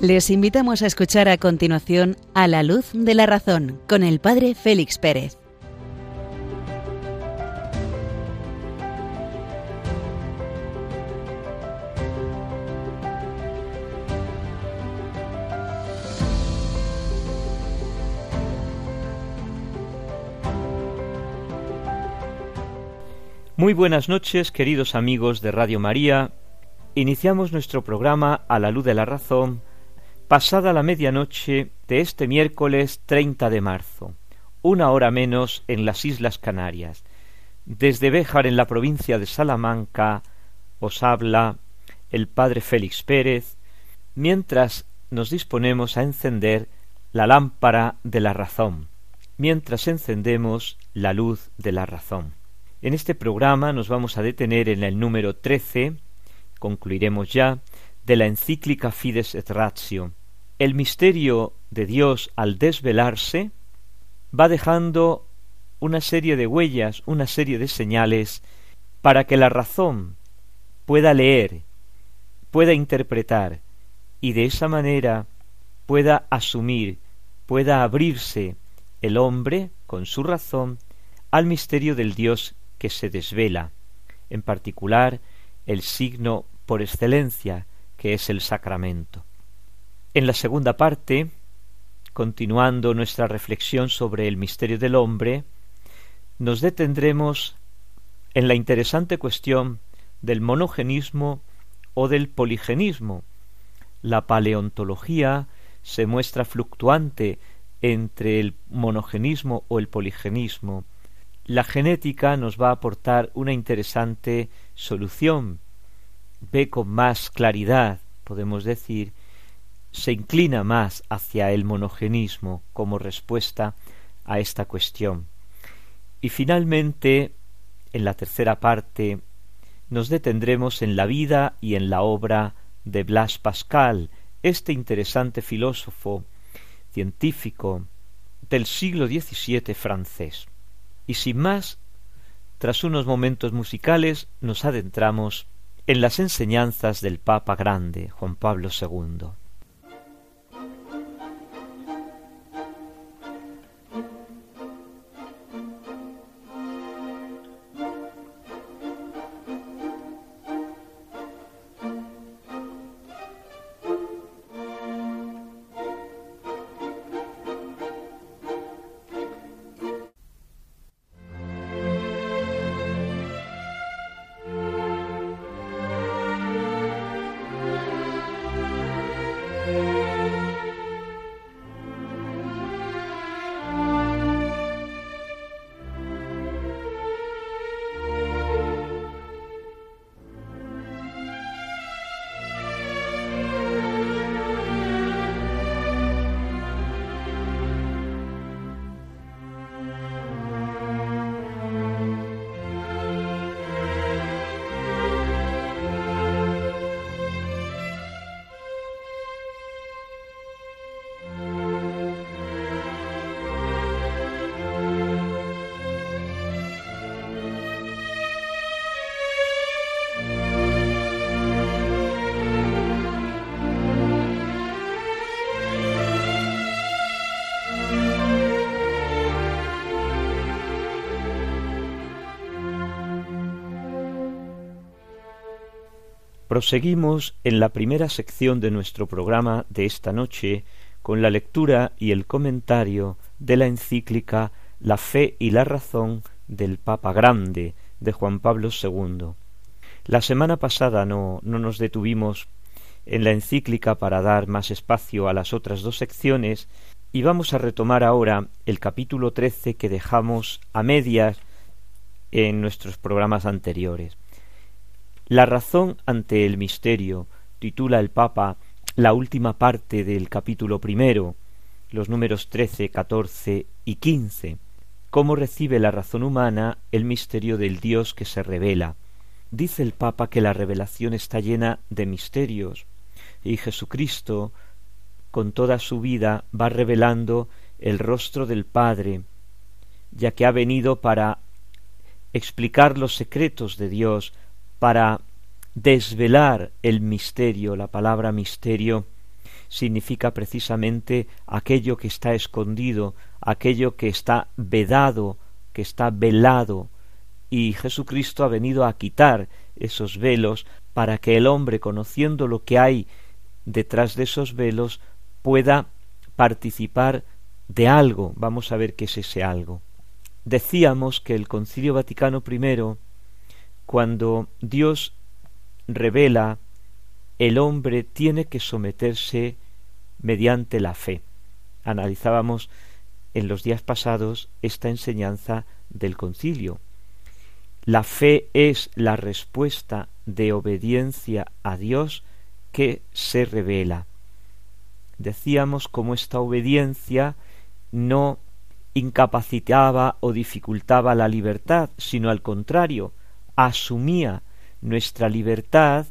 Les invitamos a escuchar a continuación A la luz de la razón con el Padre Félix Pérez. Muy buenas noches, queridos amigos de Radio María. Iniciamos nuestro programa A la luz de la razón pasada la medianoche de este miércoles 30 de marzo, una hora menos en las Islas Canarias. Desde Béjar, en la provincia de Salamanca, os habla el padre Félix Pérez, mientras nos disponemos a encender la lámpara de la razón, mientras encendemos la luz de la razón. En este programa nos vamos a detener en el número trece, concluiremos ya, de la encíclica Fides et Ratio, el misterio de Dios al desvelarse va dejando una serie de huellas, una serie de señales para que la razón pueda leer, pueda interpretar y de esa manera pueda asumir, pueda abrirse el hombre con su razón al misterio del Dios que se desvela, en particular el signo por excelencia que es el sacramento. En la segunda parte, continuando nuestra reflexión sobre el misterio del hombre, nos detendremos en la interesante cuestión del monogenismo o del poligenismo. La paleontología se muestra fluctuante entre el monogenismo o el poligenismo. La genética nos va a aportar una interesante solución. Ve con más claridad, podemos decir, se inclina más hacia el monogenismo como respuesta a esta cuestión. Y finalmente, en la tercera parte, nos detendremos en la vida y en la obra de Blas Pascal, este interesante filósofo científico del siglo XVII francés. Y sin más, tras unos momentos musicales, nos adentramos en las enseñanzas del Papa Grande, Juan Pablo II. Proseguimos en la primera sección de nuestro programa de esta noche con la lectura y el comentario de la encíclica La fe y la razón del Papa Grande de Juan Pablo II. La semana pasada no, no nos detuvimos en la encíclica para dar más espacio a las otras dos secciones y vamos a retomar ahora el capítulo trece que dejamos a medias en nuestros programas anteriores. La razón ante el misterio titula el Papa la última parte del capítulo primero, los números trece, catorce y quince. Cómo recibe la razón humana el misterio del Dios que se revela. Dice el Papa que la revelación está llena de misterios y Jesucristo con toda su vida va revelando el rostro del Padre, ya que ha venido para explicar los secretos de Dios, para desvelar el misterio, la palabra misterio, significa precisamente aquello que está escondido, aquello que está vedado, que está velado, y Jesucristo ha venido a quitar esos velos para que el hombre, conociendo lo que hay detrás de esos velos, pueda participar de algo. Vamos a ver qué es ese algo. Decíamos que el Concilio Vaticano I, cuando Dios revela, el hombre tiene que someterse mediante la fe. Analizábamos en los días pasados esta enseñanza del concilio. La fe es la respuesta de obediencia a Dios que se revela. Decíamos cómo esta obediencia no incapacitaba o dificultaba la libertad, sino al contrario, asumía nuestra libertad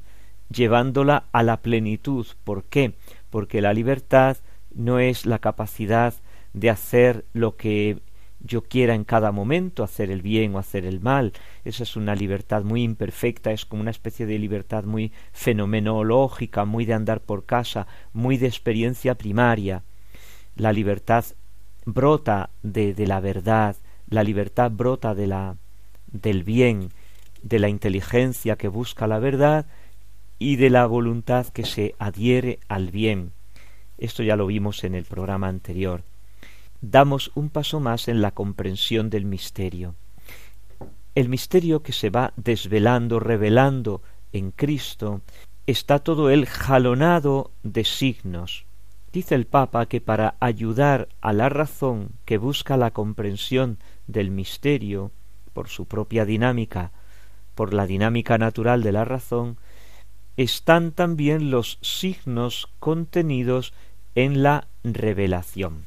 llevándola a la plenitud. ¿Por qué? Porque la libertad no es la capacidad de hacer lo que yo quiera en cada momento, hacer el bien o hacer el mal. Esa es una libertad muy imperfecta, es como una especie de libertad muy fenomenológica, muy de andar por casa, muy de experiencia primaria. La libertad brota de, de la verdad, la libertad brota de la del bien, de la inteligencia que busca la verdad y de la voluntad que se adhiere al bien. Esto ya lo vimos en el programa anterior. Damos un paso más en la comprensión del misterio. El misterio que se va desvelando, revelando en Cristo, está todo él jalonado de signos. Dice el Papa que para ayudar a la razón que busca la comprensión del misterio, por su propia dinámica, por la dinámica natural de la razón, están también los signos contenidos en la revelación.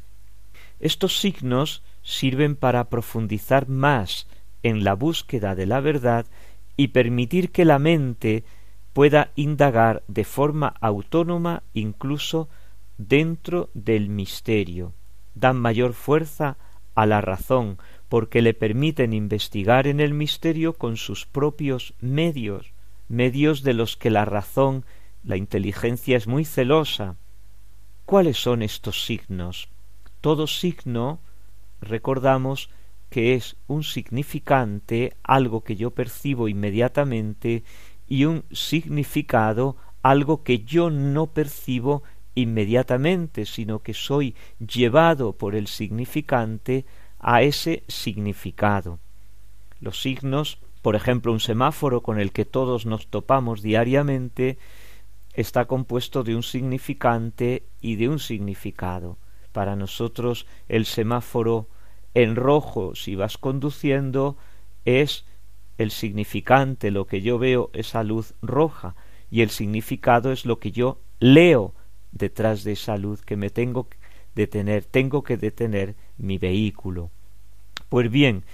Estos signos sirven para profundizar más en la búsqueda de la verdad y permitir que la mente pueda indagar de forma autónoma incluso dentro del misterio. Dan mayor fuerza a la razón porque le permiten investigar en el misterio con sus propios medios, medios de los que la razón, la inteligencia es muy celosa. ¿Cuáles son estos signos? Todo signo, recordamos, que es un significante, algo que yo percibo inmediatamente, y un significado, algo que yo no percibo inmediatamente, sino que soy llevado por el significante a ese significado. Los signos por ejemplo, un semáforo con el que todos nos topamos diariamente está compuesto de un significante y de un significado. Para nosotros el semáforo en rojo si vas conduciendo es el significante, lo que yo veo, esa luz roja, y el significado es lo que yo leo detrás de esa luz que me tengo que detener, tengo que detener mi vehículo. Pues bien,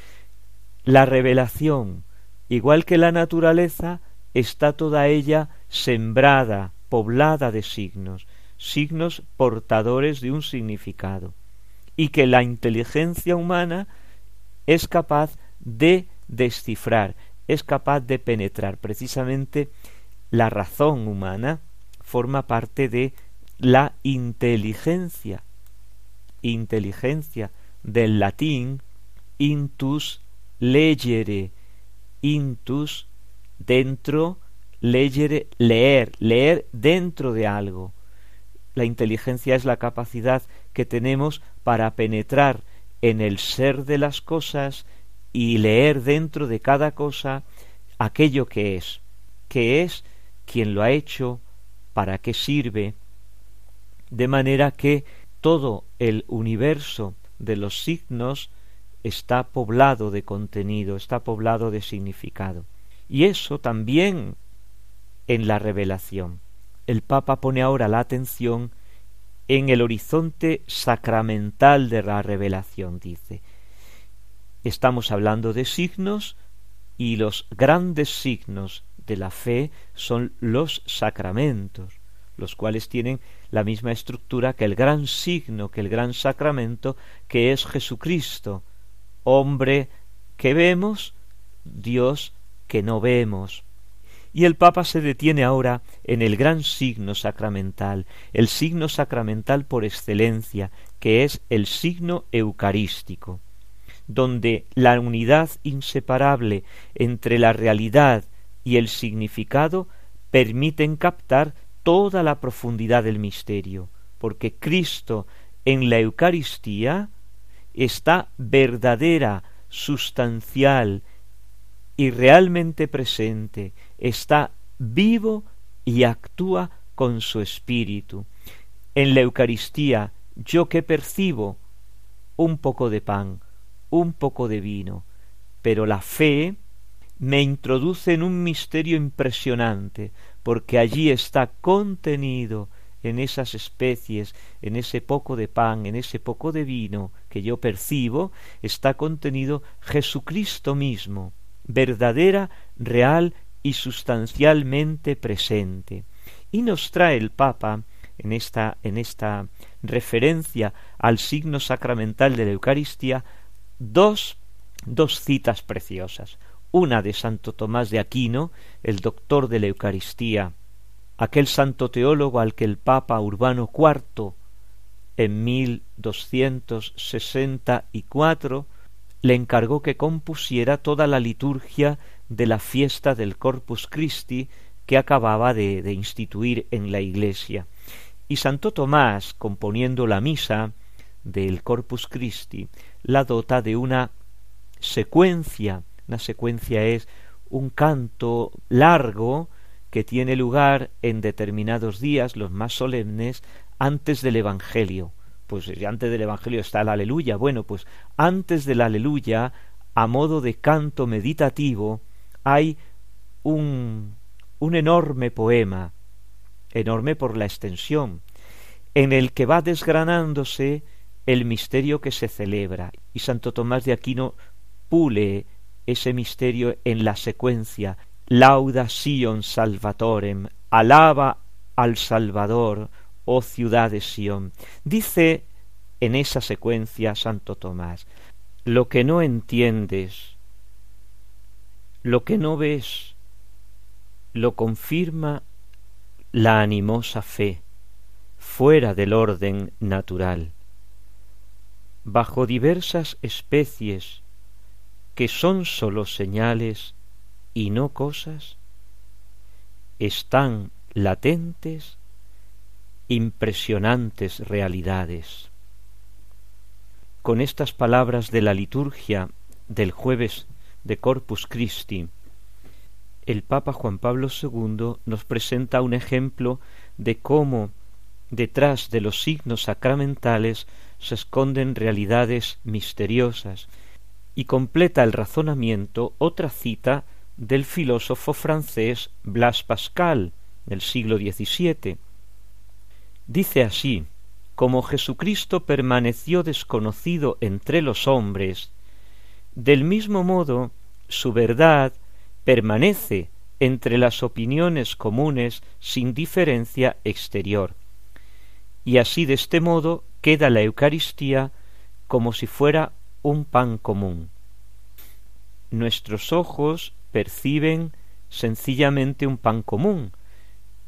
la revelación igual que la naturaleza, está toda ella sembrada, poblada de signos, signos portadores de un significado, y que la inteligencia humana es capaz de descifrar, es capaz de penetrar. Precisamente la razón humana forma parte de la inteligencia, inteligencia del latín intus legere, intus, dentro, leer, leer, leer dentro de algo. La inteligencia es la capacidad que tenemos para penetrar en el ser de las cosas y leer dentro de cada cosa aquello que es, que es quien lo ha hecho, para qué sirve, de manera que todo el universo de los signos está poblado de contenido, está poblado de significado. Y eso también en la revelación. El Papa pone ahora la atención en el horizonte sacramental de la revelación, dice. Estamos hablando de signos y los grandes signos de la fe son los sacramentos, los cuales tienen la misma estructura que el gran signo, que el gran sacramento, que es Jesucristo, hombre que vemos, Dios que no vemos. Y el Papa se detiene ahora en el gran signo sacramental, el signo sacramental por excelencia, que es el signo eucarístico, donde la unidad inseparable entre la realidad y el significado permiten captar toda la profundidad del misterio, porque Cristo en la Eucaristía está verdadera, sustancial y realmente presente, está vivo y actúa con su espíritu. En la Eucaristía, yo que percibo un poco de pan, un poco de vino, pero la fe me introduce en un misterio impresionante, porque allí está contenido en esas especies, en ese poco de pan, en ese poco de vino que yo percibo, está contenido Jesucristo mismo, verdadera, real y sustancialmente presente. Y nos trae el Papa en esta, en esta referencia al signo sacramental de la Eucaristía dos, dos citas preciosas. Una de Santo Tomás de Aquino, el doctor de la Eucaristía, aquel santo teólogo al que el Papa Urbano IV en mil doscientos sesenta y cuatro le encargó que compusiera toda la liturgia de la fiesta del Corpus Christi que acababa de, de instituir en la Iglesia. Y Santo Tomás, componiendo la misa del Corpus Christi, la dota de una secuencia. Una secuencia es un canto largo que tiene lugar en determinados días, los más solemnes, antes del Evangelio. Pues antes del Evangelio está el aleluya. Bueno, pues antes del aleluya, a modo de canto meditativo, hay un, un enorme poema, enorme por la extensión, en el que va desgranándose el misterio que se celebra. Y Santo Tomás de Aquino pule ese misterio en la secuencia Lauda Sion Salvatorem, alaba al Salvador, oh ciudad de Sion. Dice en esa secuencia Santo Tomás, lo que no entiendes, lo que no ves, lo confirma la animosa fe, fuera del orden natural. Bajo diversas especies que son sólo señales y no cosas, están latentes, impresionantes realidades. Con estas palabras de la liturgia del jueves de Corpus Christi, el Papa Juan Pablo II nos presenta un ejemplo de cómo detrás de los signos sacramentales se esconden realidades misteriosas y completa el razonamiento otra cita del filósofo francés Blas Pascal del siglo XVII. Dice así como Jesucristo permaneció desconocido entre los hombres, del mismo modo su verdad permanece entre las opiniones comunes sin diferencia exterior. Y así de este modo queda la Eucaristía como si fuera un pan común. Nuestros ojos perciben sencillamente un pan común.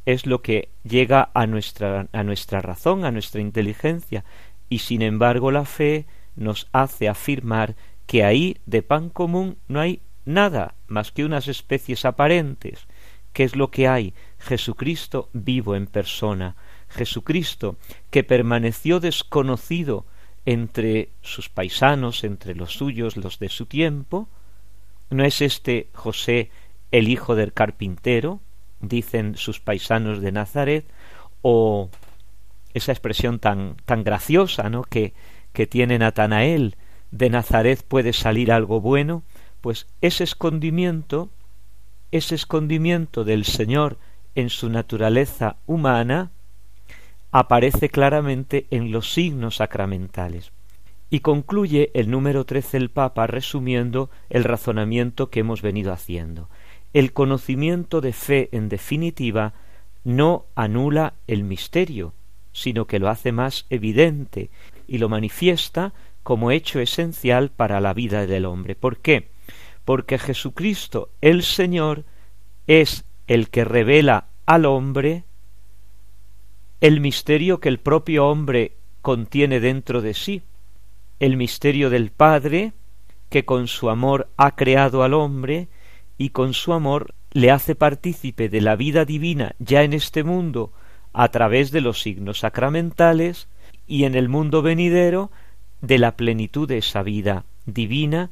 Es lo que llega a nuestra, a nuestra razón, a nuestra inteligencia, y sin embargo la fe nos hace afirmar que ahí de pan común no hay nada más que unas especies aparentes. ¿Qué es lo que hay? Jesucristo vivo en persona, Jesucristo que permaneció desconocido entre sus paisanos, entre los suyos, los de su tiempo, ¿No es este José el hijo del carpintero? dicen sus paisanos de Nazaret, o esa expresión tan, tan graciosa, ¿no? que, que tiene Natanael, de Nazaret puede salir algo bueno, pues ese escondimiento, ese escondimiento del Señor en su naturaleza humana, aparece claramente en los signos sacramentales. Y concluye el número trece el Papa resumiendo el razonamiento que hemos venido haciendo. El conocimiento de fe, en definitiva, no anula el misterio, sino que lo hace más evidente y lo manifiesta como hecho esencial para la vida del hombre. ¿Por qué? Porque Jesucristo, el Señor, es el que revela al hombre el misterio que el propio hombre contiene dentro de sí, el misterio del Padre, que con su amor ha creado al hombre y con su amor le hace partícipe de la vida divina ya en este mundo a través de los signos sacramentales y en el mundo venidero de la plenitud de esa vida divina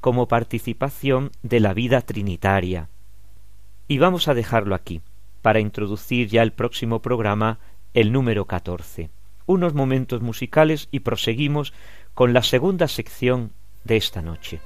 como participación de la vida trinitaria. Y vamos a dejarlo aquí, para introducir ya el próximo programa, el número catorce. Unos momentos musicales y proseguimos con la segunda sección de esta noche.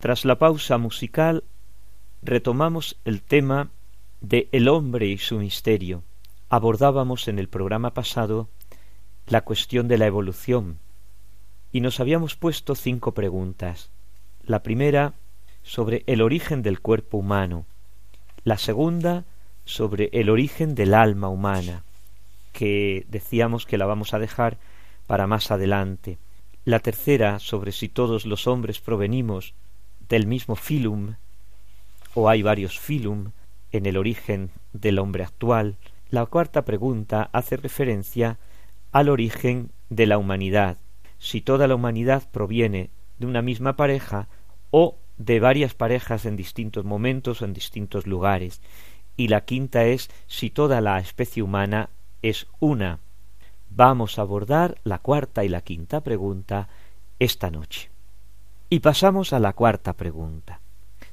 Tras la pausa musical, retomamos el tema de el hombre y su misterio. Abordábamos en el programa pasado la cuestión de la evolución y nos habíamos puesto cinco preguntas. La primera sobre el origen del cuerpo humano, la segunda sobre el origen del alma humana, que decíamos que la vamos a dejar para más adelante, la tercera sobre si todos los hombres provenimos del mismo filum, o hay varios filum en el origen del hombre actual, la cuarta pregunta hace referencia al origen de la humanidad, si toda la humanidad proviene de una misma pareja o de varias parejas en distintos momentos o en distintos lugares, y la quinta es si toda la especie humana es una. Vamos a abordar la cuarta y la quinta pregunta esta noche. Y pasamos a la cuarta pregunta.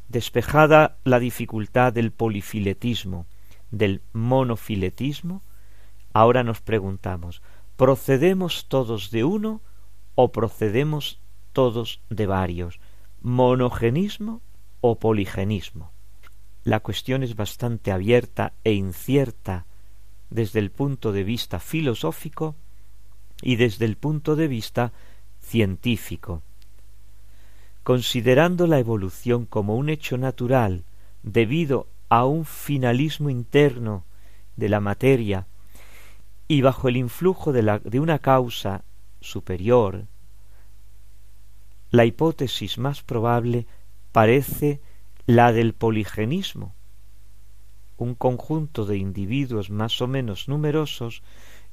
Despejada la dificultad del polifiletismo, del monofiletismo, ahora nos preguntamos, ¿procedemos todos de uno o procedemos todos de varios? ¿Monogenismo o poligenismo? La cuestión es bastante abierta e incierta desde el punto de vista filosófico y desde el punto de vista científico considerando la evolución como un hecho natural debido a un finalismo interno de la materia y bajo el influjo de, la, de una causa superior, la hipótesis más probable parece la del poligenismo, un conjunto de individuos más o menos numerosos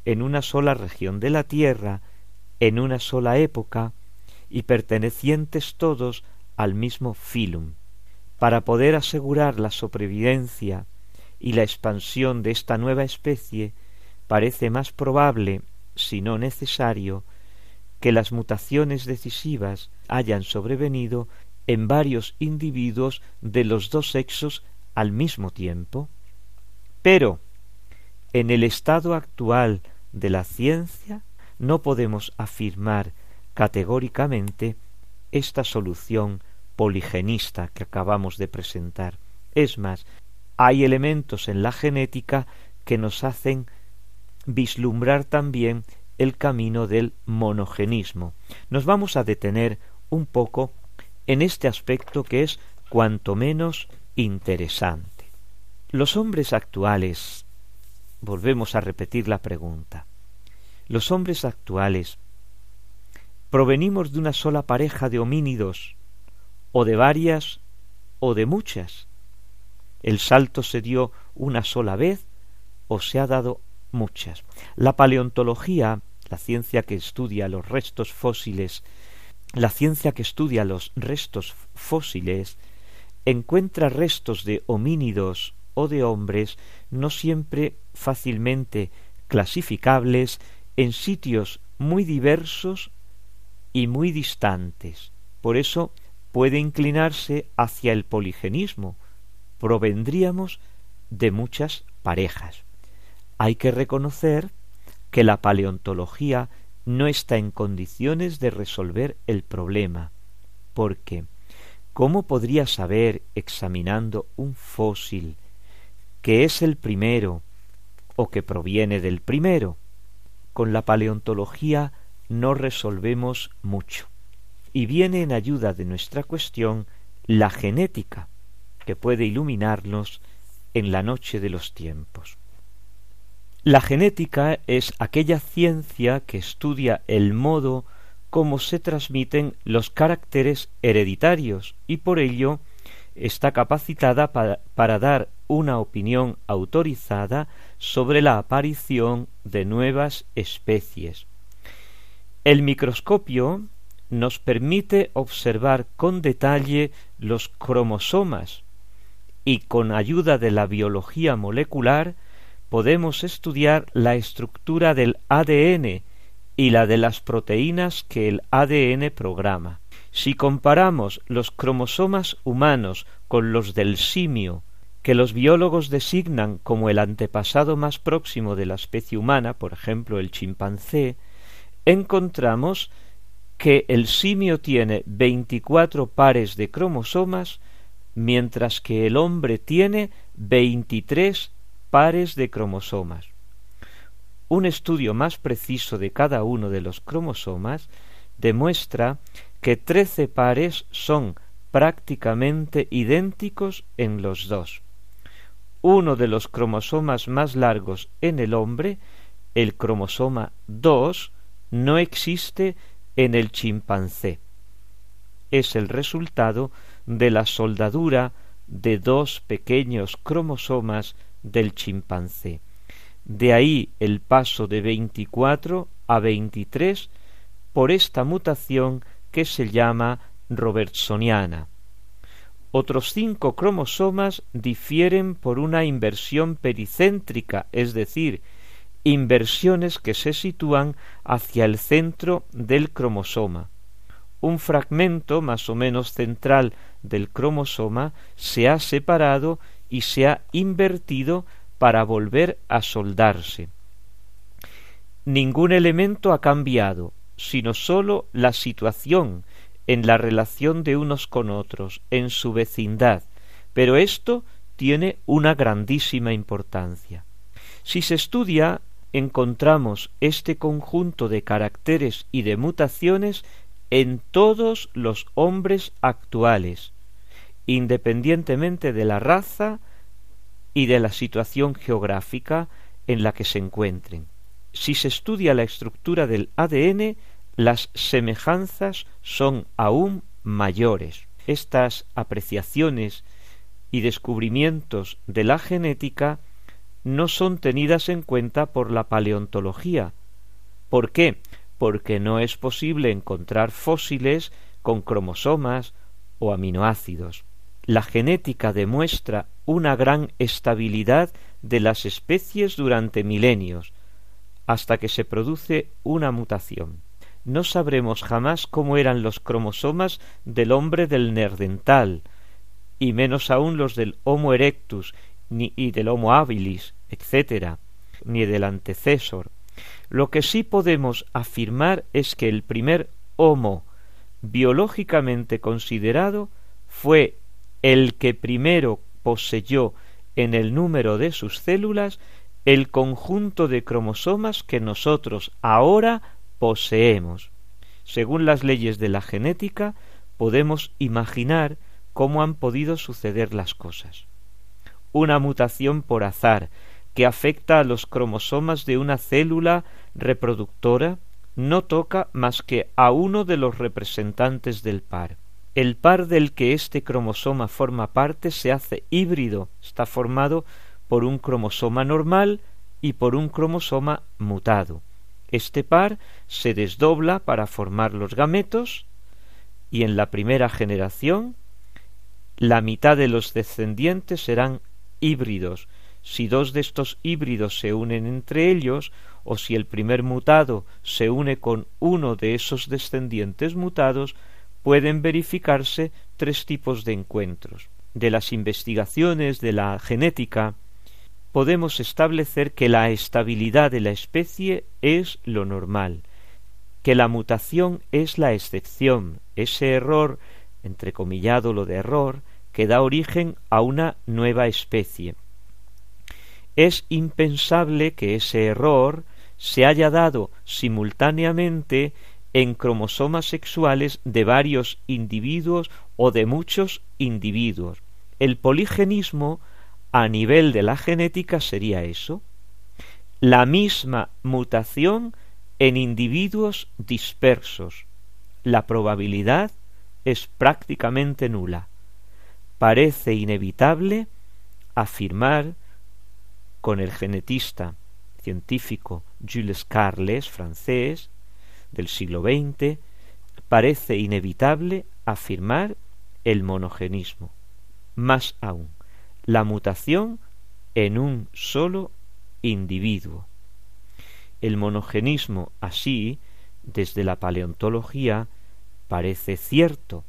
en una sola región de la Tierra, en una sola época, y pertenecientes todos al mismo filum. Para poder asegurar la sobrevivencia y la expansión de esta nueva especie, parece más probable, si no necesario, que las mutaciones decisivas hayan sobrevenido en varios individuos de los dos sexos al mismo tiempo. Pero, en el estado actual de la ciencia, no podemos afirmar categóricamente esta solución poligenista que acabamos de presentar. Es más, hay elementos en la genética que nos hacen vislumbrar también el camino del monogenismo. Nos vamos a detener un poco en este aspecto que es cuanto menos interesante. Los hombres actuales, volvemos a repetir la pregunta, los hombres actuales provenimos de una sola pareja de homínidos, o de varias, o de muchas. El salto se dio una sola vez, o se ha dado muchas. La paleontología, la ciencia que estudia los restos fósiles, la ciencia que estudia los restos fósiles, encuentra restos de homínidos o de hombres no siempre fácilmente clasificables en sitios muy diversos y muy distantes. Por eso puede inclinarse hacia el poligenismo. Provendríamos de muchas parejas. Hay que reconocer que la paleontología no está en condiciones de resolver el problema, porque ¿cómo podría saber, examinando un fósil, que es el primero o que proviene del primero? Con la paleontología no resolvemos mucho, y viene en ayuda de nuestra cuestión la genética, que puede iluminarnos en la noche de los tiempos. La genética es aquella ciencia que estudia el modo como se transmiten los caracteres hereditarios y por ello está capacitada para, para, dar una opinión autorizada sobre la aparición de nuevas especies. El microscopio nos permite observar con detalle los cromosomas y con ayuda de la biología molecular podemos estudiar la estructura del ADN y la de las proteínas que el ADN programa. Si comparamos los cromosomas humanos con los del simio, que los biólogos designan como el antepasado más próximo de la especie humana, por ejemplo el chimpancé, encontramos que el simio tiene veinticuatro pares de cromosomas, mientras que el hombre tiene veintitrés pares de cromosomas. Un estudio más preciso de cada uno de los cromosomas demuestra que trece pares son prácticamente idénticos en los dos. Uno de los cromosomas más largos en el hombre, el cromosoma 2, no existe en el chimpancé. Es el resultado de la soldadura de dos pequeños cromosomas del chimpancé. De ahí el paso de veinticuatro a veintitrés por esta mutación que se llama robertsoniana. Otros cinco cromosomas difieren por una inversión pericéntrica, es decir, inversiones que se sitúan hacia el centro del cromosoma. Un fragmento más o menos central del cromosoma se ha separado y se ha invertido para volver a soldarse. Ningún elemento ha cambiado, sino sólo la situación en la relación de unos con otros, en su vecindad, pero esto tiene una grandísima importancia. Si se estudia, encontramos este conjunto de caracteres y de mutaciones en todos los hombres actuales, independientemente de la raza y de la situación geográfica en la que se encuentren. Si se estudia la estructura del ADN, las semejanzas son aún mayores. Estas apreciaciones y descubrimientos de la genética no son tenidas en cuenta por la paleontología. ¿Por qué? Porque no es posible encontrar fósiles con cromosomas o aminoácidos la genética demuestra una gran estabilidad de las especies durante milenios, hasta que se produce una mutación. No sabremos jamás cómo eran los cromosomas del hombre del Nerdental, y menos aún los del Homo erectus ni y del Homo habilis, etc., ni del antecesor. Lo que sí podemos afirmar es que el primer Homo biológicamente considerado fue el que primero poseyó en el número de sus células el conjunto de cromosomas que nosotros ahora poseemos. Según las leyes de la genética, podemos imaginar cómo han podido suceder las cosas. Una mutación por azar que afecta a los cromosomas de una célula reproductora no toca más que a uno de los representantes del par. El par del que este cromosoma forma parte se hace híbrido, está formado por un cromosoma normal y por un cromosoma mutado. Este par se desdobla para formar los gametos y en la primera generación la mitad de los descendientes serán híbridos. Si dos de estos híbridos se unen entre ellos, o si el primer mutado se une con uno de esos descendientes mutados, pueden verificarse tres tipos de encuentros. De las investigaciones de la genética podemos establecer que la estabilidad de la especie es lo normal, que la mutación es la excepción, ese error, entrecomillado lo de error, que da origen a una nueva especie. Es impensable que ese error se haya dado simultáneamente en cromosomas sexuales de varios individuos o de muchos individuos. El poligenismo a nivel de la genética sería eso, la misma mutación en individuos dispersos. La probabilidad es prácticamente nula. Parece inevitable afirmar con el genetista científico Jules Carles, francés, del siglo XX, parece inevitable afirmar el monogenismo. Más aún, la mutación en un solo individuo. El monogenismo así, desde la paleontología, parece cierto.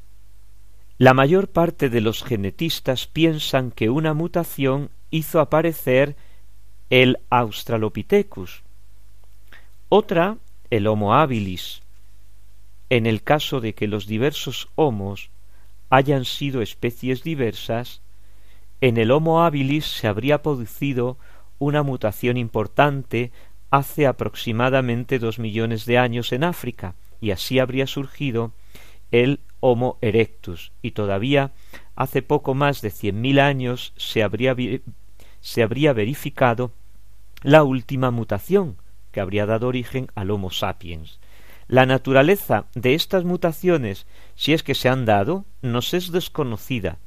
La mayor parte de los genetistas piensan que una mutación hizo aparecer el Australopithecus, otra el Homo habilis, en el caso de que los diversos homos hayan sido especies diversas, en el Homo habilis se habría producido una mutación importante hace aproximadamente dos millones de años en África, y así habría surgido el Homo erectus, y todavía hace poco más de cien mil años se habría, se habría verificado la última mutación que habría dado origen al Homo sapiens. La naturaleza de estas mutaciones, si es que se han dado, nos es desconocida,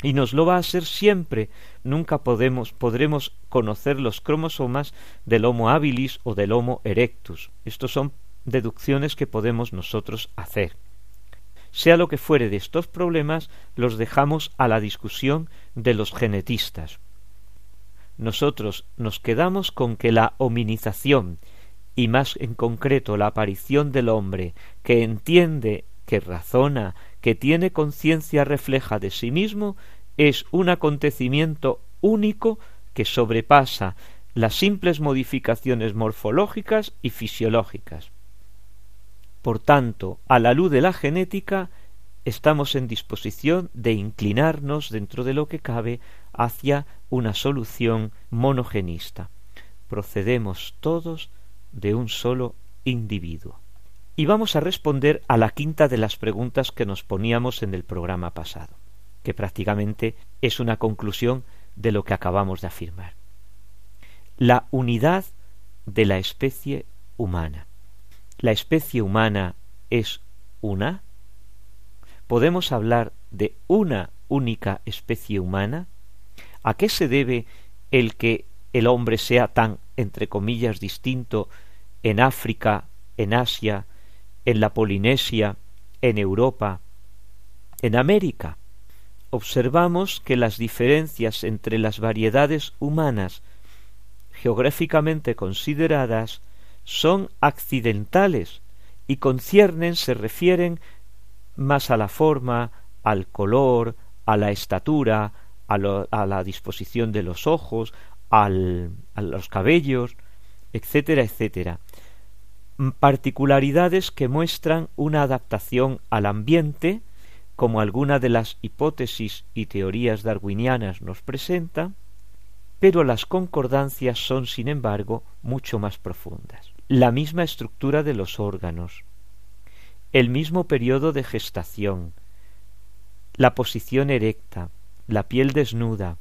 y nos lo va a ser siempre. Nunca podemos, podremos conocer los cromosomas del Homo habilis o del Homo erectus. Estos son deducciones que podemos nosotros hacer. Sea lo que fuere de estos problemas, los dejamos a la discusión de los genetistas. Nosotros nos quedamos con que la hominización, y más en concreto la aparición del hombre, que entiende, que razona, que tiene conciencia refleja de sí mismo, es un acontecimiento único que sobrepasa las simples modificaciones morfológicas y fisiológicas. Por tanto, a la luz de la genética, estamos en disposición de inclinarnos dentro de lo que cabe hacia una solución monogenista. Procedemos todos de un solo individuo. Y vamos a responder a la quinta de las preguntas que nos poníamos en el programa pasado, que prácticamente es una conclusión de lo que acabamos de afirmar. La unidad de la especie humana. ¿La especie humana es una? ¿Podemos hablar de una única especie humana? ¿A qué se debe el que el hombre sea tan, entre comillas, distinto en África, en Asia, en la Polinesia, en Europa, en América. Observamos que las diferencias entre las variedades humanas geográficamente consideradas son accidentales y conciernen, se refieren más a la forma, al color, a la estatura, a, la disposición de los ojos, al, a los cabellos, etcétera, etcétera particularidades que muestran una adaptación al ambiente, como alguna de las hipótesis y teorías darwinianas nos presenta, pero las concordancias son, sin embargo, mucho más profundas. La misma estructura de los órganos, el mismo periodo de gestación, la posición erecta, la piel desnuda,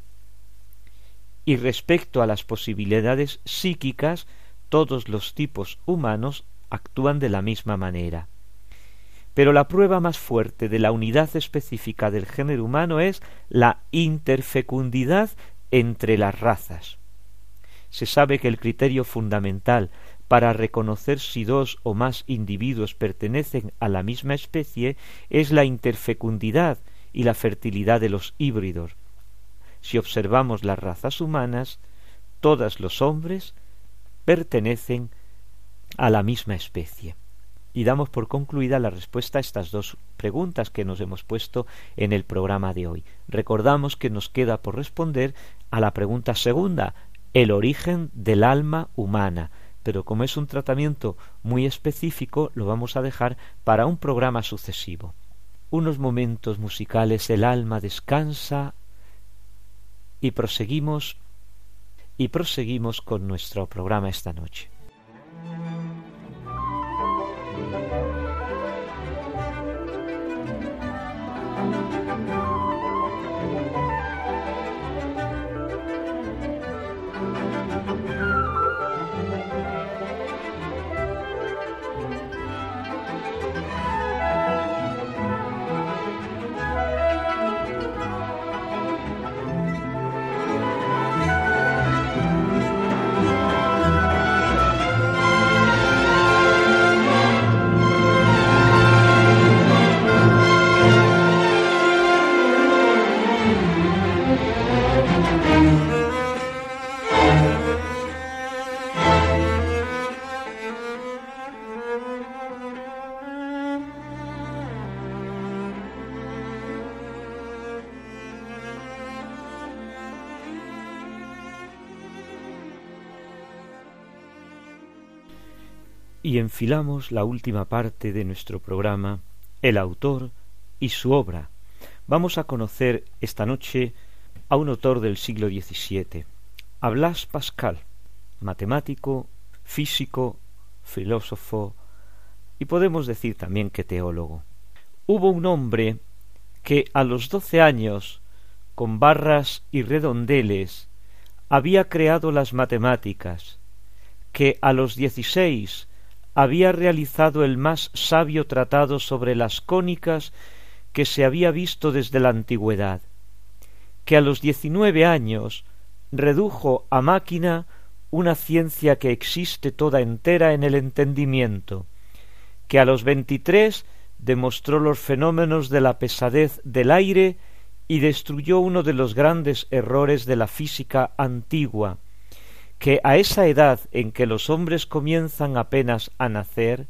y respecto a las posibilidades psíquicas, todos los tipos humanos actúan de la misma manera. Pero la prueba más fuerte de la unidad específica del género humano es la interfecundidad entre las razas. Se sabe que el criterio fundamental para reconocer si dos o más individuos pertenecen a la misma especie es la interfecundidad y la fertilidad de los híbridos. Si observamos las razas humanas, todos los hombres pertenecen a la misma especie. Y damos por concluida la respuesta a estas dos preguntas que nos hemos puesto en el programa de hoy. Recordamos que nos queda por responder a la pregunta segunda, el origen del alma humana pero como es un tratamiento muy específico, lo vamos a dejar para un programa sucesivo. Unos momentos musicales, el alma descansa y proseguimos y proseguimos con nuestro programa esta noche. Y enfilamos la última parte de nuestro programa, el autor y su obra. Vamos a conocer esta noche a un autor del siglo XVII, a Blas Pascal, matemático, físico, filósofo y podemos decir también que teólogo. Hubo un hombre que a los doce años, con barras y redondeles, había creado las matemáticas, que a los dieciséis había realizado el más sabio tratado sobre las cónicas que se había visto desde la antigüedad, que a los diecinueve años redujo a máquina una ciencia que existe toda entera en el entendimiento, que a los veintitrés demostró los fenómenos de la pesadez del aire y destruyó uno de los grandes errores de la física antigua, que a esa edad en que los hombres comienzan apenas a nacer,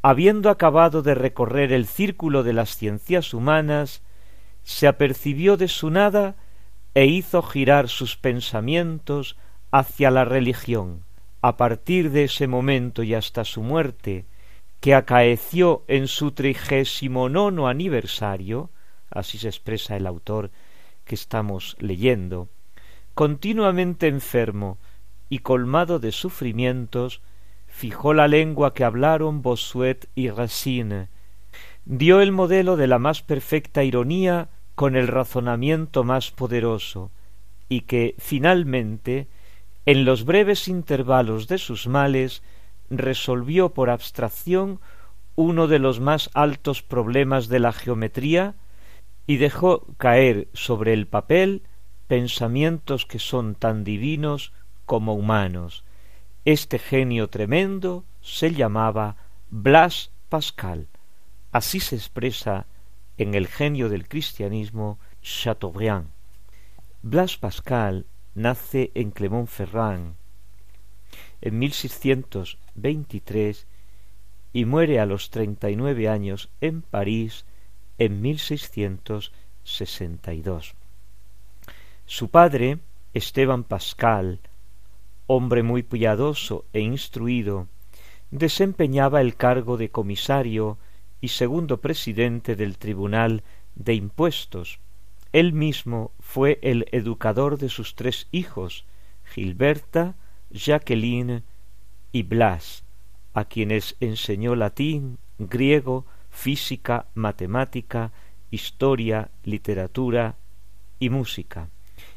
habiendo acabado de recorrer el círculo de las ciencias humanas, se apercibió de su nada e hizo girar sus pensamientos hacia la religión. A partir de ese momento y hasta su muerte, que acaeció en su trigésimo nono aniversario, así se expresa el autor que estamos leyendo, continuamente enfermo, y colmado de sufrimientos, fijó la lengua que hablaron Bossuet y Racine, dio el modelo de la más perfecta ironía con el razonamiento más poderoso, y que, finalmente, en los breves intervalos de sus males, resolvió por abstracción uno de los más altos problemas de la geometría y dejó caer sobre el papel pensamientos que son tan divinos como humanos. Este genio tremendo se llamaba Blas Pascal. Así se expresa en el genio del cristianismo Chateaubriand. Blas Pascal nace en Clermont-Ferrand en 1623 y muere a los treinta y nueve años en París en 1662. Su padre, Esteban Pascal, hombre muy piadoso e instruido, desempeñaba el cargo de comisario y segundo presidente del Tribunal de Impuestos él mismo fue el educador de sus tres hijos, Gilberta, Jacqueline y Blas, a quienes enseñó latín, griego, física, matemática, historia, literatura y música.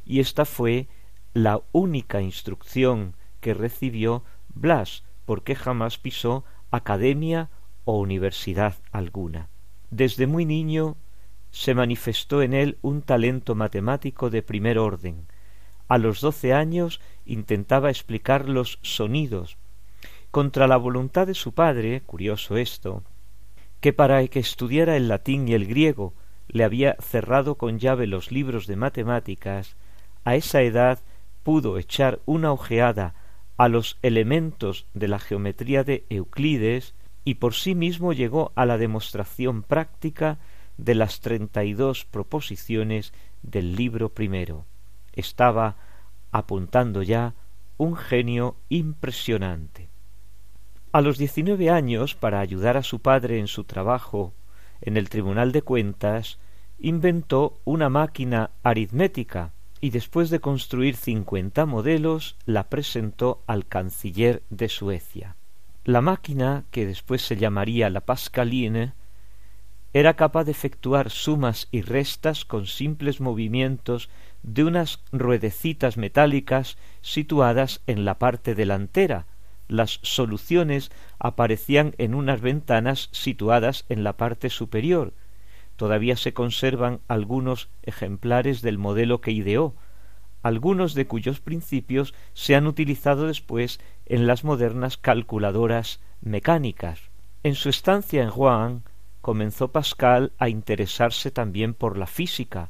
Y esta fue la única instrucción que recibió Blas, porque jamás pisó academia o universidad alguna. Desde muy niño se manifestó en él un talento matemático de primer orden. A los doce años intentaba explicar los sonidos. Contra la voluntad de su padre, curioso esto, que para que estudiara el latín y el griego le había cerrado con llave los libros de matemáticas, a esa edad pudo echar una ojeada a los elementos de la geometría de Euclides y por sí mismo llegó a la demostración práctica de las treinta y dos proposiciones del libro primero. Estaba apuntando ya un genio impresionante. A los diecinueve años, para ayudar a su padre en su trabajo en el Tribunal de Cuentas, inventó una máquina aritmética y después de construir cincuenta modelos la presentó al canciller de Suecia. La máquina, que después se llamaría la Pascaline, era capaz de efectuar sumas y restas con simples movimientos de unas ruedecitas metálicas situadas en la parte delantera. Las soluciones aparecían en unas ventanas situadas en la parte superior. Todavía se conservan algunos ejemplares del modelo que ideó, algunos de cuyos principios se han utilizado después en las modernas calculadoras mecánicas. En su estancia en Rouen comenzó Pascal a interesarse también por la física,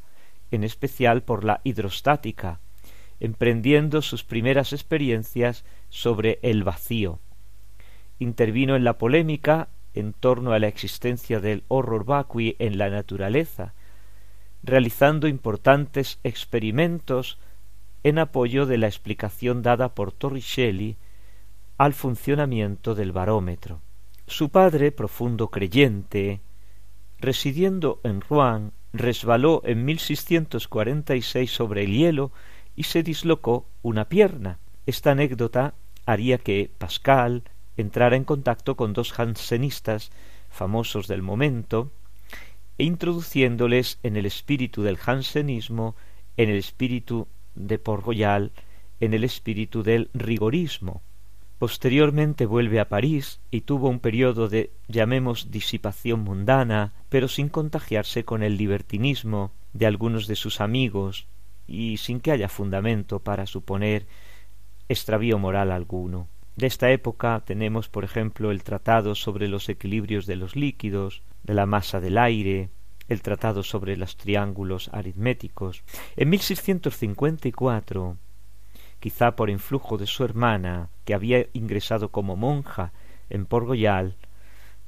en especial por la hidrostática, emprendiendo sus primeras experiencias sobre el vacío. Intervino en la polémica en torno a la existencia del horror vacui en la naturaleza, realizando importantes experimentos en apoyo de la explicación dada por Torricelli al funcionamiento del barómetro. Su padre, profundo creyente, residiendo en Rouen, resbaló en 1646 sobre el hielo y se dislocó una pierna. Esta anécdota haría que Pascal entrara en contacto con dos jansenistas famosos del momento, e introduciéndoles en el espíritu del jansenismo, en el espíritu de Port Royal, en el espíritu del rigorismo, Posteriormente vuelve a París y tuvo un periodo de, llamemos, disipación mundana, pero sin contagiarse con el libertinismo de algunos de sus amigos y sin que haya fundamento para suponer extravío moral alguno. De esta época tenemos, por ejemplo, el tratado sobre los equilibrios de los líquidos, de la masa del aire, el tratado sobre los triángulos aritméticos. En 1654 quizá por influjo de su hermana, que había ingresado como monja en Port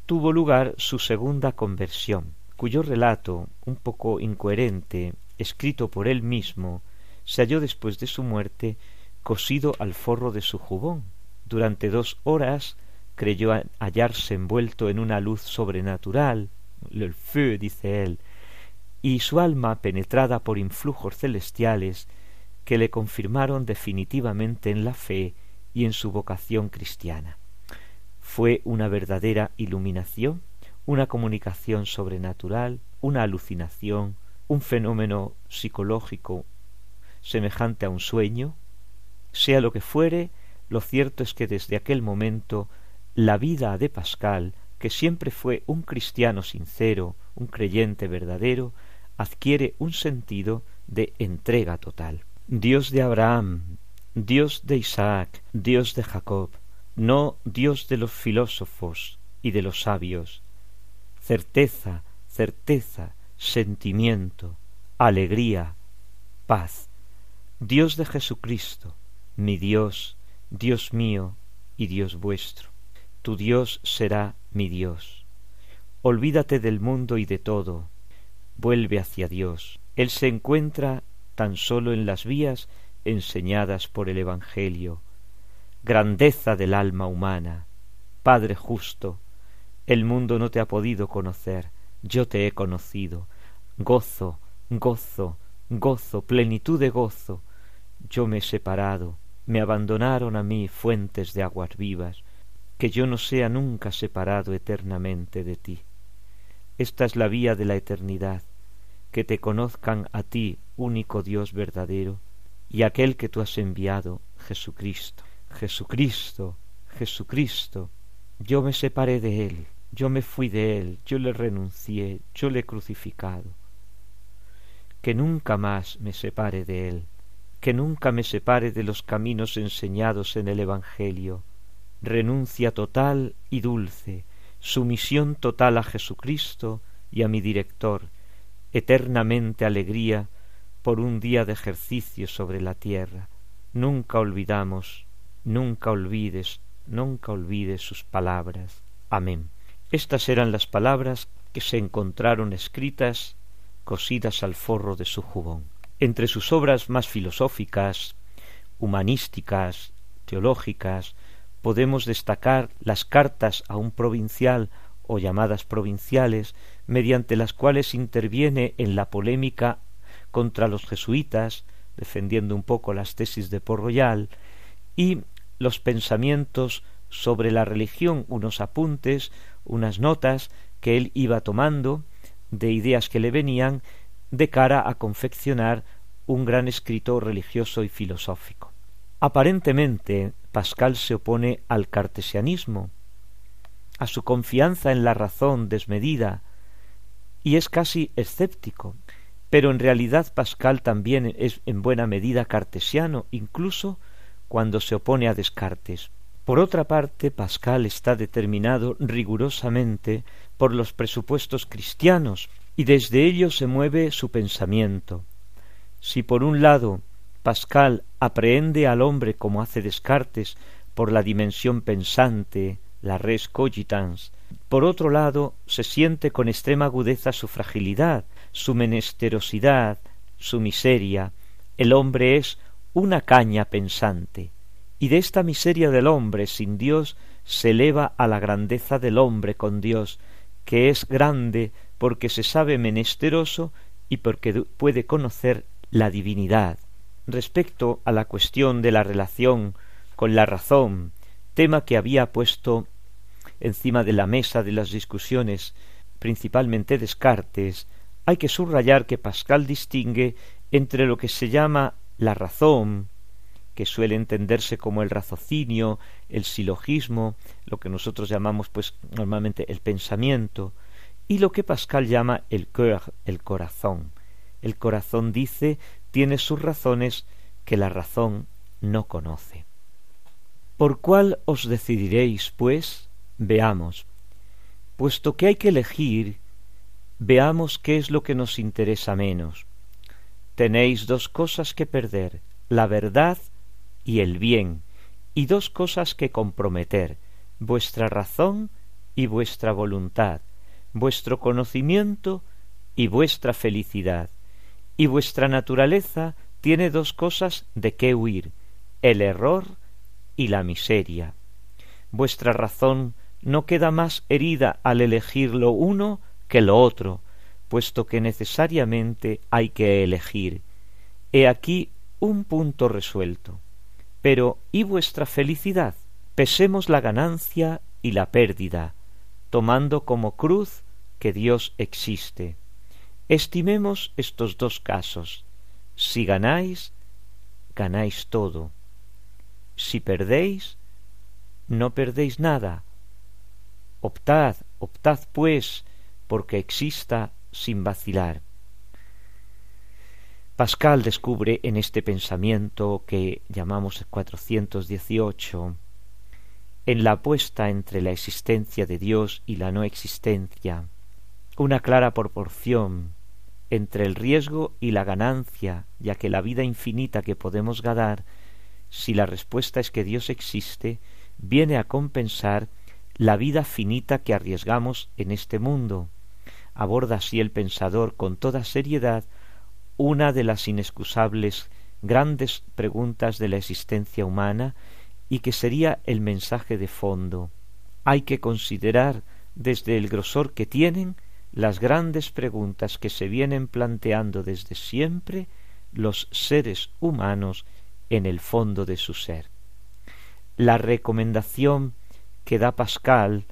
tuvo lugar su segunda conversión, cuyo relato, un poco incoherente, escrito por él mismo, se halló después de su muerte cosido al forro de su jubón. Durante dos horas creyó hallarse envuelto en una luz sobrenatural, le feu, dice él, y su alma, penetrada por influjos celestiales, que le confirmaron definitivamente en la fe y en su vocación cristiana. Fue una verdadera iluminación, una comunicación sobrenatural, una alucinación, un fenómeno psicológico semejante a un sueño. Sea lo que fuere, lo cierto es que desde aquel momento la vida de Pascal, que siempre fue un cristiano sincero, un creyente verdadero, adquiere un sentido de entrega total. Dios de Abraham, Dios de Isaac, Dios de Jacob, no Dios de los filósofos y de los sabios. Certeza, certeza, sentimiento, alegría, paz. Dios de Jesucristo, mi Dios, Dios mío y Dios vuestro. Tu Dios será mi Dios. Olvídate del mundo y de todo. Vuelve hacia Dios. Él se encuentra tan sólo en las vías enseñadas por el Evangelio. Grandeza del alma humana, Padre justo, el mundo no te ha podido conocer, yo te he conocido. Gozo, gozo, gozo, plenitud de gozo. Yo me he separado, me abandonaron a mí fuentes de aguas vivas, que yo no sea nunca separado eternamente de ti. Esta es la vía de la eternidad, que te conozcan a ti, único Dios verdadero, y aquel que tú has enviado, Jesucristo. Jesucristo, Jesucristo, yo me separé de él, yo me fui de él, yo le renuncié, yo le he crucificado. Que nunca más me separe de él, que nunca me separe de los caminos enseñados en el Evangelio. Renuncia total y dulce, sumisión total a Jesucristo y a mi director, eternamente alegría por un día de ejercicio sobre la tierra. Nunca olvidamos, nunca olvides, nunca olvides sus palabras. Amén. Estas eran las palabras que se encontraron escritas, cosidas al forro de su jubón. Entre sus obras más filosóficas, humanísticas, teológicas, podemos destacar las cartas a un provincial o llamadas provinciales, mediante las cuales interviene en la polémica contra los jesuitas, defendiendo un poco las tesis de Port Royal, y los pensamientos sobre la religión, unos apuntes, unas notas que él iba tomando de ideas que le venían de cara a confeccionar un gran escritor religioso y filosófico. Aparentemente, Pascal se opone al cartesianismo, a su confianza en la razón desmedida, y es casi escéptico, pero en realidad Pascal también es en buena medida cartesiano, incluso cuando se opone a Descartes. Por otra parte, Pascal está determinado rigurosamente por los presupuestos cristianos, y desde ellos se mueve su pensamiento. Si por un lado Pascal aprehende al hombre como hace Descartes por la dimensión pensante, la res cogitans, por otro lado se siente con extrema agudeza su fragilidad, su menesterosidad, su miseria. El hombre es una caña pensante, y de esta miseria del hombre sin Dios se eleva a la grandeza del hombre con Dios, que es grande porque se sabe menesteroso y porque puede conocer la divinidad. Respecto a la cuestión de la relación con la razón, tema que había puesto encima de la mesa de las discusiones principalmente Descartes, hay que subrayar que Pascal distingue entre lo que se llama la razón, que suele entenderse como el raciocinio, el silogismo, lo que nosotros llamamos pues normalmente el pensamiento, y lo que Pascal llama el cœur, el corazón. El corazón dice tiene sus razones que la razón no conoce. ¿Por cuál os decidiréis, pues? Veamos. Puesto que hay que elegir, veamos qué es lo que nos interesa menos. Tenéis dos cosas que perder, la verdad y el bien, y dos cosas que comprometer, vuestra razón y vuestra voluntad, vuestro conocimiento y vuestra felicidad y vuestra naturaleza tiene dos cosas de qué huir, el error y la miseria. Vuestra razón no queda más herida al elegir lo uno que lo otro, puesto que necesariamente hay que elegir. He aquí un punto resuelto. Pero ¿y vuestra felicidad? Pesemos la ganancia y la pérdida, tomando como cruz que Dios existe. Estimemos estos dos casos. Si ganáis, ganáis todo. Si perdéis, no perdéis nada. Optad, optad pues, porque exista sin vacilar. Pascal descubre en este pensamiento que llamamos 418 en la apuesta entre la existencia de Dios y la no existencia, una clara proporción entre el riesgo y la ganancia, ya que la vida infinita que podemos ganar, si la respuesta es que Dios existe, viene a compensar la vida finita que arriesgamos en este mundo. Aborda así el pensador con toda seriedad una de las inexcusables grandes preguntas de la existencia humana y que sería el mensaje de fondo. Hay que considerar desde el grosor que tienen las grandes preguntas que se vienen planteando desde siempre los seres humanos en el fondo de su ser. La recomendación que da Pascal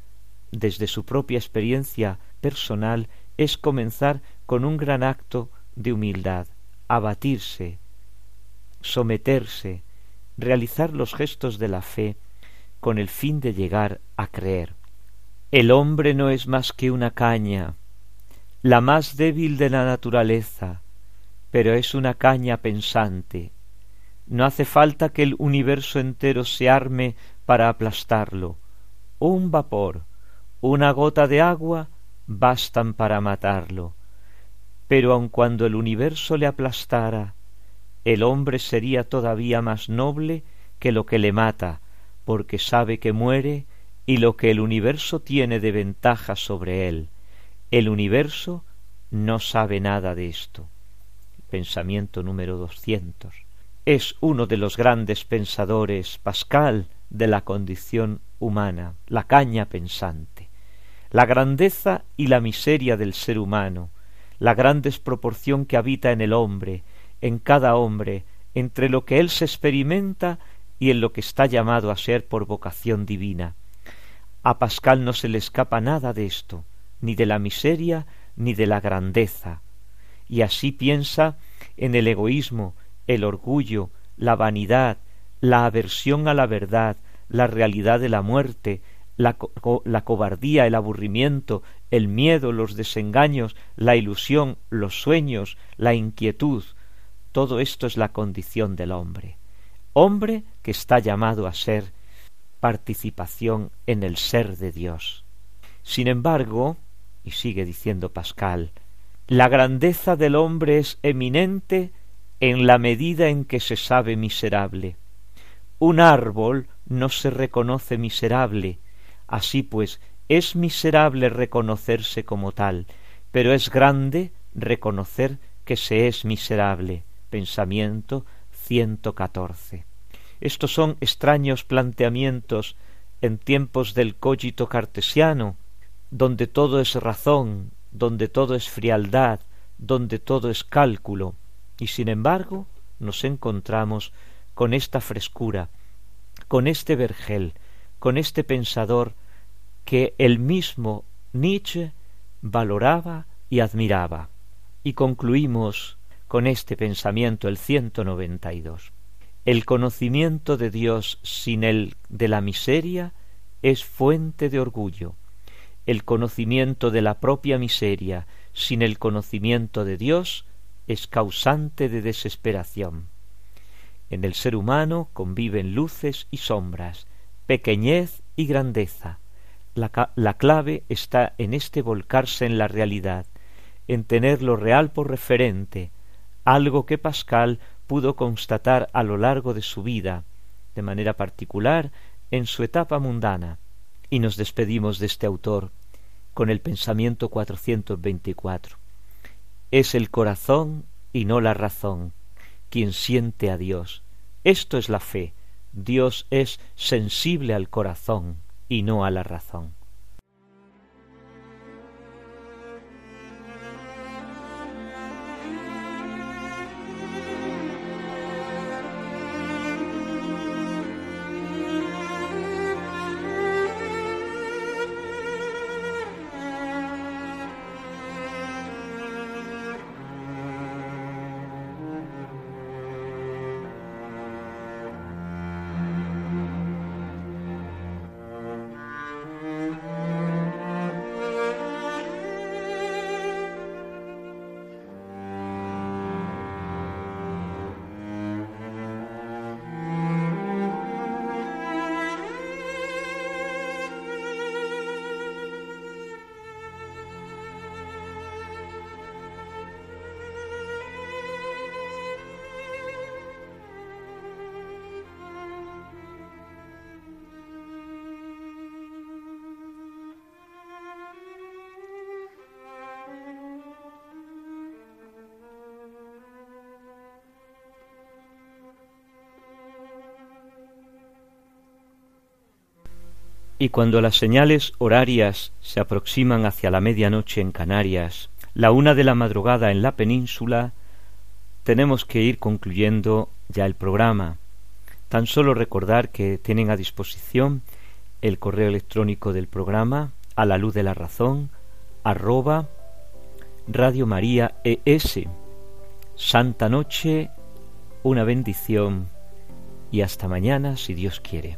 desde su propia experiencia personal es comenzar con un gran acto de humildad, abatirse, someterse, realizar los gestos de la fe con el fin de llegar a creer. El hombre no es más que una caña, la más débil de la naturaleza, pero es una caña pensante. No hace falta que el universo entero se arme para aplastarlo. Un vapor, una gota de agua bastan para matarlo. Pero aun cuando el universo le aplastara, el hombre sería todavía más noble que lo que le mata, porque sabe que muere y lo que el universo tiene de ventaja sobre él. El universo no sabe nada de esto. Pensamiento número doscientos. Es uno de los grandes pensadores, Pascal, de la condición humana, la caña pensante. La grandeza y la miseria del ser humano, la gran desproporción que habita en el hombre, en cada hombre, entre lo que él se experimenta y en lo que está llamado a ser por vocación divina. A Pascal no se le escapa nada de esto, ni de la miseria ni de la grandeza, y así piensa en el egoísmo, el orgullo, la vanidad, la aversión a la verdad, la realidad de la muerte, la, la, cobardía, el aburrimiento, el miedo, los desengaños, la ilusión, los sueños, la inquietud, todo esto es la condición del hombre. Hombre que está llamado a ser participación en el ser de Dios. Sin embargo, y sigue diciendo Pascal, la grandeza del hombre es eminente en la medida en que se sabe miserable. Un árbol no se reconoce miserable, así pues es miserable reconocerse como tal, pero es grande reconocer que se es miserable. Pensamiento 114. Estos son extraños planteamientos en tiempos del cogito cartesiano, donde todo es razón, donde todo es frialdad, donde todo es cálculo, y sin embargo nos encontramos con esta frescura, con este vergel, con este pensador que el mismo Nietzsche valoraba y admiraba. Y concluimos con este pensamiento el ciento noventa y dos. El conocimiento de Dios sin el de la miseria es fuente de orgullo. El conocimiento de la propia miseria sin el conocimiento de Dios es causante de desesperación. En el ser humano conviven luces y sombras, pequeñez y grandeza. La, la, clave está en este volcarse en la realidad, en tener lo real por referente, algo que Pascal pudo constatar a lo largo de su vida, de manera particular en su etapa mundana. Y nos despedimos de este autor con el pensamiento 424. Es el corazón y no la razón quien siente a Dios. Esto es la fe. Dios es sensible al corazón y no a la razón. Y cuando las señales horarias se aproximan hacia la medianoche en Canarias, la una de la madrugada en la península, tenemos que ir concluyendo ya el programa. Tan solo recordar que tienen a disposición el correo electrónico del programa a la luz de la razón arroba Radio María ES. Santa noche, una bendición y hasta mañana si Dios quiere.